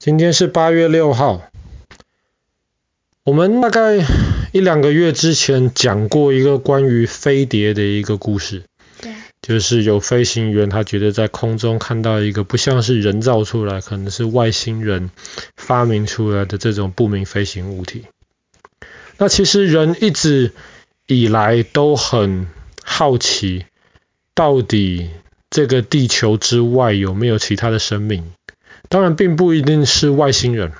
今天是八月六号。我们大概一两个月之前讲过一个关于飞碟的一个故事，对，就是有飞行员他觉得在空中看到一个不像是人造出来，可能是外星人发明出来的这种不明飞行物体。那其实人一直以来都很好奇，到底这个地球之外有没有其他的生命？当然，并不一定是外星人，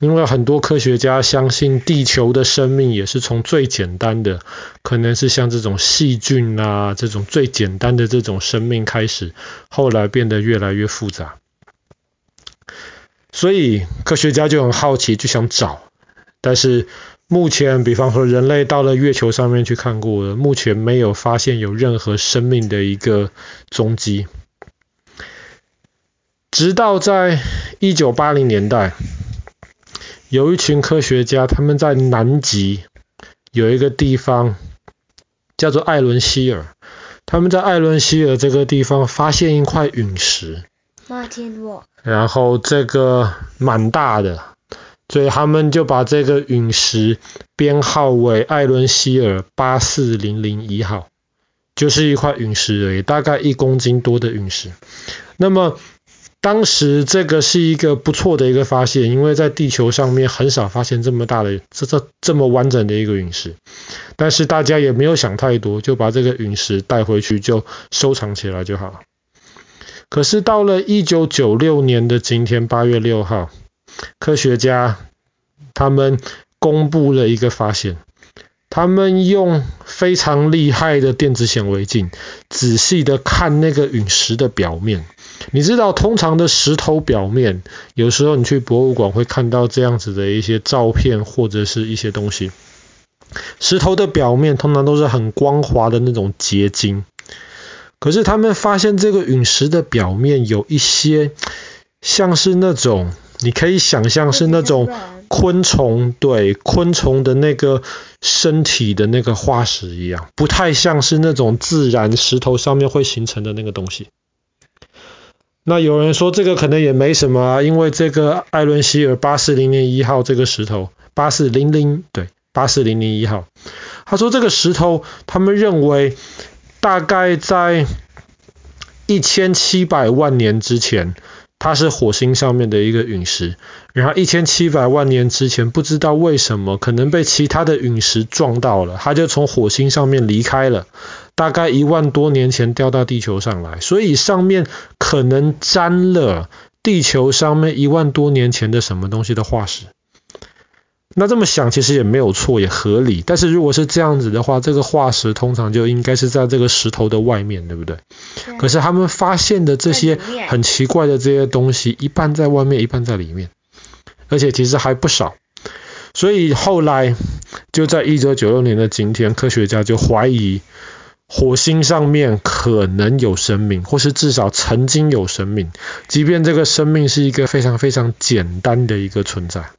因为很多科学家相信地球的生命也是从最简单的，可能是像这种细菌啊这种最简单的这种生命开始，后来变得越来越复杂。所以科学家就很好奇，就想找。但是目前，比方说人类到了月球上面去看过了，目前没有发现有任何生命的一个踪迹。直到在一九八零年代，有一群科学家，他们在南极有一个地方叫做艾伦希尔，他们在艾伦希尔这个地方发现一块陨石，然后这个蛮大的，所以他们就把这个陨石编号为艾伦希尔八四零零一号，就是一块陨石而已，大概一公斤多的陨石。那么当时这个是一个不错的一个发现，因为在地球上面很少发现这么大的、这这这么完整的一个陨石。但是大家也没有想太多，就把这个陨石带回去就收藏起来就好了。可是到了一九九六年的今天，八月六号，科学家他们公布了一个发现，他们用非常厉害的电子显微镜，仔细的看那个陨石的表面。你知道，通常的石头表面，有时候你去博物馆会看到这样子的一些照片或者是一些东西。石头的表面通常都是很光滑的那种结晶，可是他们发现这个陨石的表面有一些像是那种，你可以想象是那种昆虫，对，昆虫的那个身体的那个化石一样，不太像是那种自然石头上面会形成的那个东西。那有人说这个可能也没什么啊，因为这个艾伦希尔八四零零一号这个石头，八四零零对，八四零零一号，他说这个石头，他们认为大概在一千七百万年之前，它是火星上面的一个陨石，然后一千七百万年之前，不知道为什么可能被其他的陨石撞到了，它就从火星上面离开了。大概一万多年前掉到地球上来，所以上面可能沾了地球上面一万多年前的什么东西的化石。那这么想其实也没有错，也合理。但是如果是这样子的话，这个化石通常就应该是在这个石头的外面，对不对？对。可是他们发现的这些很奇怪的这些东西，一半在外面，一半在里面，而且其实还不少。所以后来就在一九九六年的今天，科学家就怀疑。火星上面可能有生命，或是至少曾经有生命，即便这个生命是一个非常非常简单的一个存在。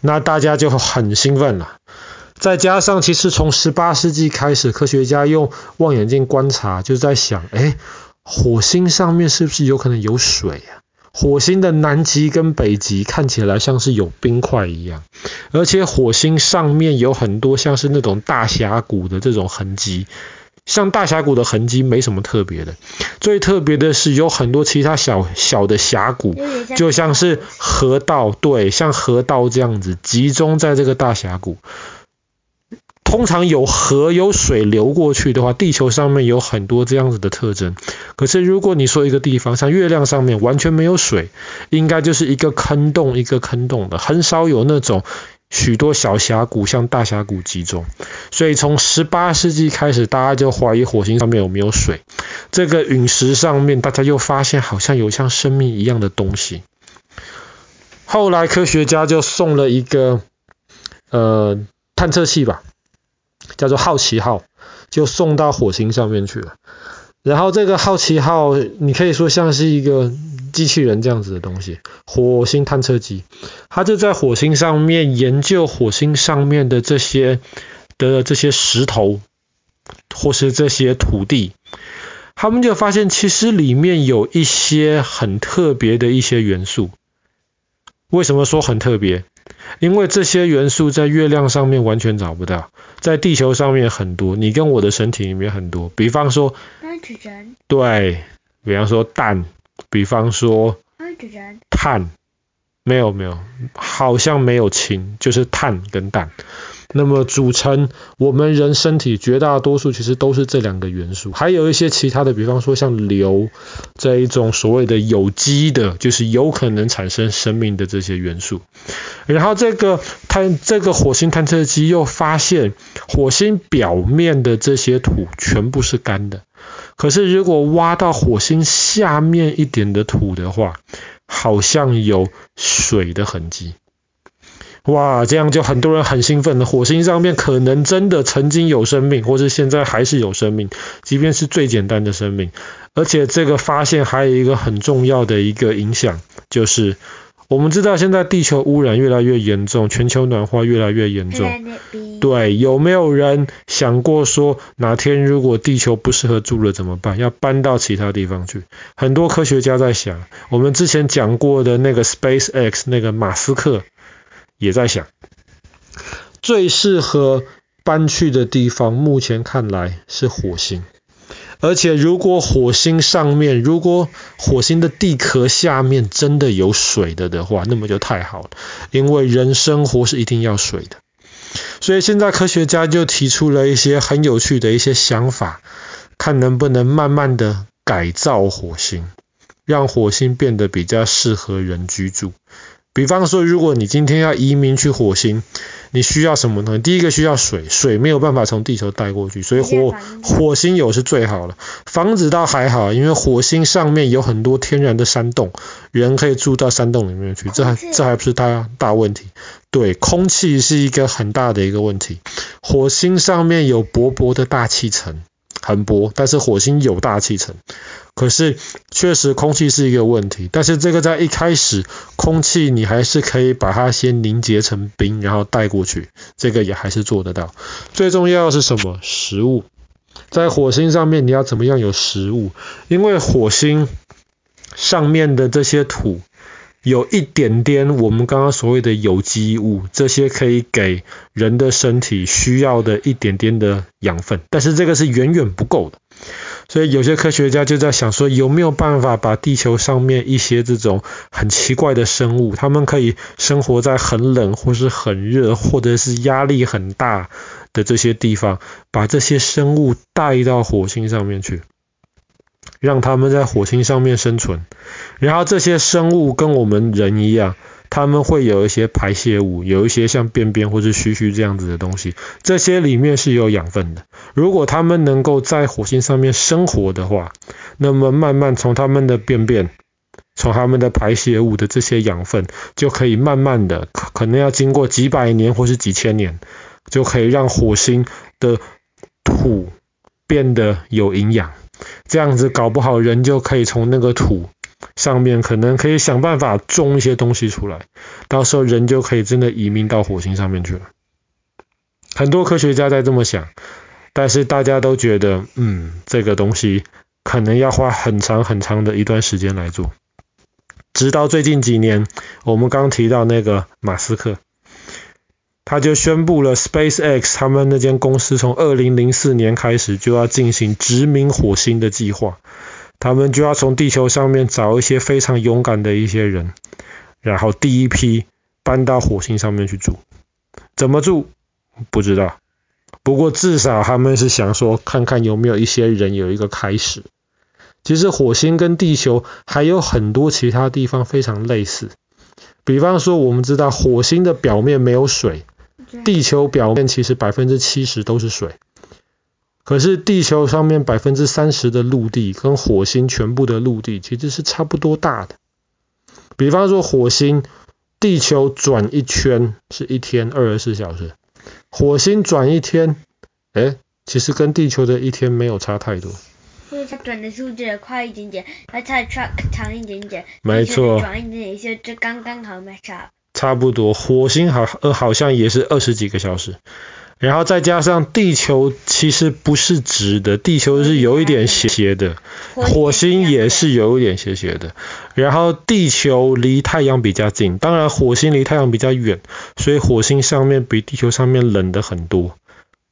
那大家就很兴奋了。再加上，其实从十八世纪开始，科学家用望远镜观察，就在想，哎，火星上面是不是有可能有水啊？火星的南极跟北极看起来像是有冰块一样，而且火星上面有很多像是那种大峡谷的这种痕迹。像大峡谷的痕迹没什么特别的，最特别的是有很多其他小小的峡谷，就像是河道，对，像河道这样子集中在这个大峡谷。通常有河有水流过去的话，地球上面有很多这样子的特征。可是如果你说一个地方像月亮上面完全没有水，应该就是一个坑洞一个坑洞的，很少有那种许多小峡谷像大峡谷集中。所以从十八世纪开始，大家就怀疑火星上面有没有水。这个陨石上面，大家又发现好像有像生命一样的东西。后来科学家就送了一个呃探测器吧。叫做好奇号，就送到火星上面去了。然后这个好奇号，你可以说像是一个机器人这样子的东西，火星探测机。它就在火星上面研究火星上面的这些的这些石头，或是这些土地。他们就发现，其实里面有一些很特别的一些元素。为什么说很特别？因为这些元素在月亮上面完全找不到，在地球上面很多，你跟我的身体里面很多。比方说，对，比方说氮，比方说碳，没有没有，好像没有氢，就是碳跟氮。那么组成我们人身体绝大多数其实都是这两个元素，还有一些其他的，比方说像硫这一种所谓的有机的，就是有可能产生生命的这些元素。然后这个探这个火星探测机又发现火星表面的这些土全部是干的，可是如果挖到火星下面一点的土的话，好像有水的痕迹。哇，这样就很多人很兴奋的。火星上面可能真的曾经有生命，或是现在还是有生命，即便是最简单的生命。而且这个发现还有一个很重要的一个影响，就是我们知道现在地球污染越来越严重，全球暖化越来越严重。对，有没有人想过说，哪天如果地球不适合住了怎么办？要搬到其他地方去？很多科学家在想，我们之前讲过的那个 SpaceX 那个马斯克。也在想，最适合搬去的地方，目前看来是火星。而且，如果火星上面，如果火星的地壳下面真的有水的的话，那么就太好了，因为人生活是一定要水的。所以现在科学家就提出了一些很有趣的一些想法，看能不能慢慢的改造火星，让火星变得比较适合人居住。比方说，如果你今天要移民去火星，你需要什么呢？第一个需要水，水没有办法从地球带过去，所以火火星有是最好的。房子倒还好，因为火星上面有很多天然的山洞，人可以住到山洞里面去，这还这还不是大大问题。对，空气是一个很大的一个问题。火星上面有薄薄的大气层。很薄，但是火星有大气层，可是确实空气是一个问题。但是这个在一开始，空气你还是可以把它先凝结成冰，然后带过去，这个也还是做得到。最重要是什么？食物。在火星上面，你要怎么样有食物？因为火星上面的这些土。有一点点我们刚刚所谓的有机物，这些可以给人的身体需要的一点点的养分，但是这个是远远不够的。所以有些科学家就在想说，有没有办法把地球上面一些这种很奇怪的生物，它们可以生活在很冷或是很热，或者是压力很大的这些地方，把这些生物带到火星上面去。让他们在火星上面生存，然后这些生物跟我们人一样，他们会有一些排泄物，有一些像便便或是须须这样子的东西，这些里面是有养分的。如果他们能够在火星上面生活的话，那么慢慢从他们的便便，从他们的排泄物的这些养分，就可以慢慢的，可能要经过几百年或是几千年，就可以让火星的土变得有营养。这样子搞不好人就可以从那个土上面，可能可以想办法种一些东西出来，到时候人就可以真的移民到火星上面去了。很多科学家在这么想，但是大家都觉得，嗯，这个东西可能要花很长很长的一段时间来做。直到最近几年，我们刚提到那个马斯克。他就宣布了，SpaceX 他们那间公司从二零零四年开始就要进行殖民火星的计划。他们就要从地球上面找一些非常勇敢的一些人，然后第一批搬到火星上面去住。怎么住？不知道。不过至少他们是想说，看看有没有一些人有一个开始。其实火星跟地球还有很多其他地方非常类似，比方说我们知道火星的表面没有水。地球表面其实百分之七十都是水，可是地球上面百分之三十的陆地跟火星全部的陆地其实是差不多大的。比方说火星，地球转一圈是一天二十四小时，火星转一天，哎，其实跟地球的一天没有差太多。所以它转的速度快一点点，而它长长一点点，没错，转一点点就刚刚好没差。差不多，火星好呃好像也是二十几个小时，然后再加上地球其实不是直的，地球是有一点斜斜的，火星也是有一点斜斜的。然后地球离太阳比较近，当然火星离太阳比较远，所以火星上面比地球上面冷的很多。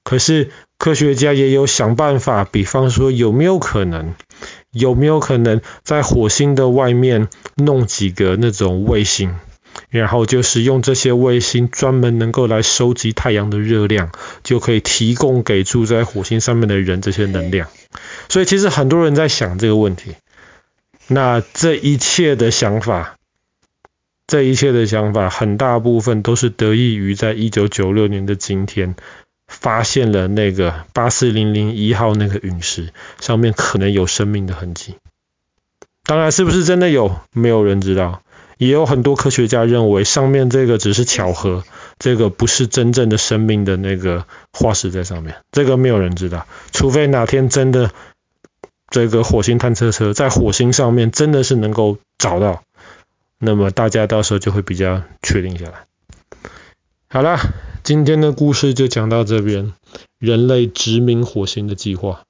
可是科学家也有想办法，比方说有没有可能，有没有可能在火星的外面弄几个那种卫星？然后就是用这些卫星专门能够来收集太阳的热量，就可以提供给住在火星上面的人这些能量。所以其实很多人在想这个问题。那这一切的想法，这一切的想法，很大部分都是得益于在一九九六年的今天，发现了那个八四零零一号那个陨石上面可能有生命的痕迹。当然，是不是真的有，没有人知道。也有很多科学家认为，上面这个只是巧合，这个不是真正的生命的那个化石在上面，这个没有人知道。除非哪天真的这个火星探测车在火星上面真的是能够找到，那么大家到时候就会比较确定下来。好了，今天的故事就讲到这边，人类殖民火星的计划。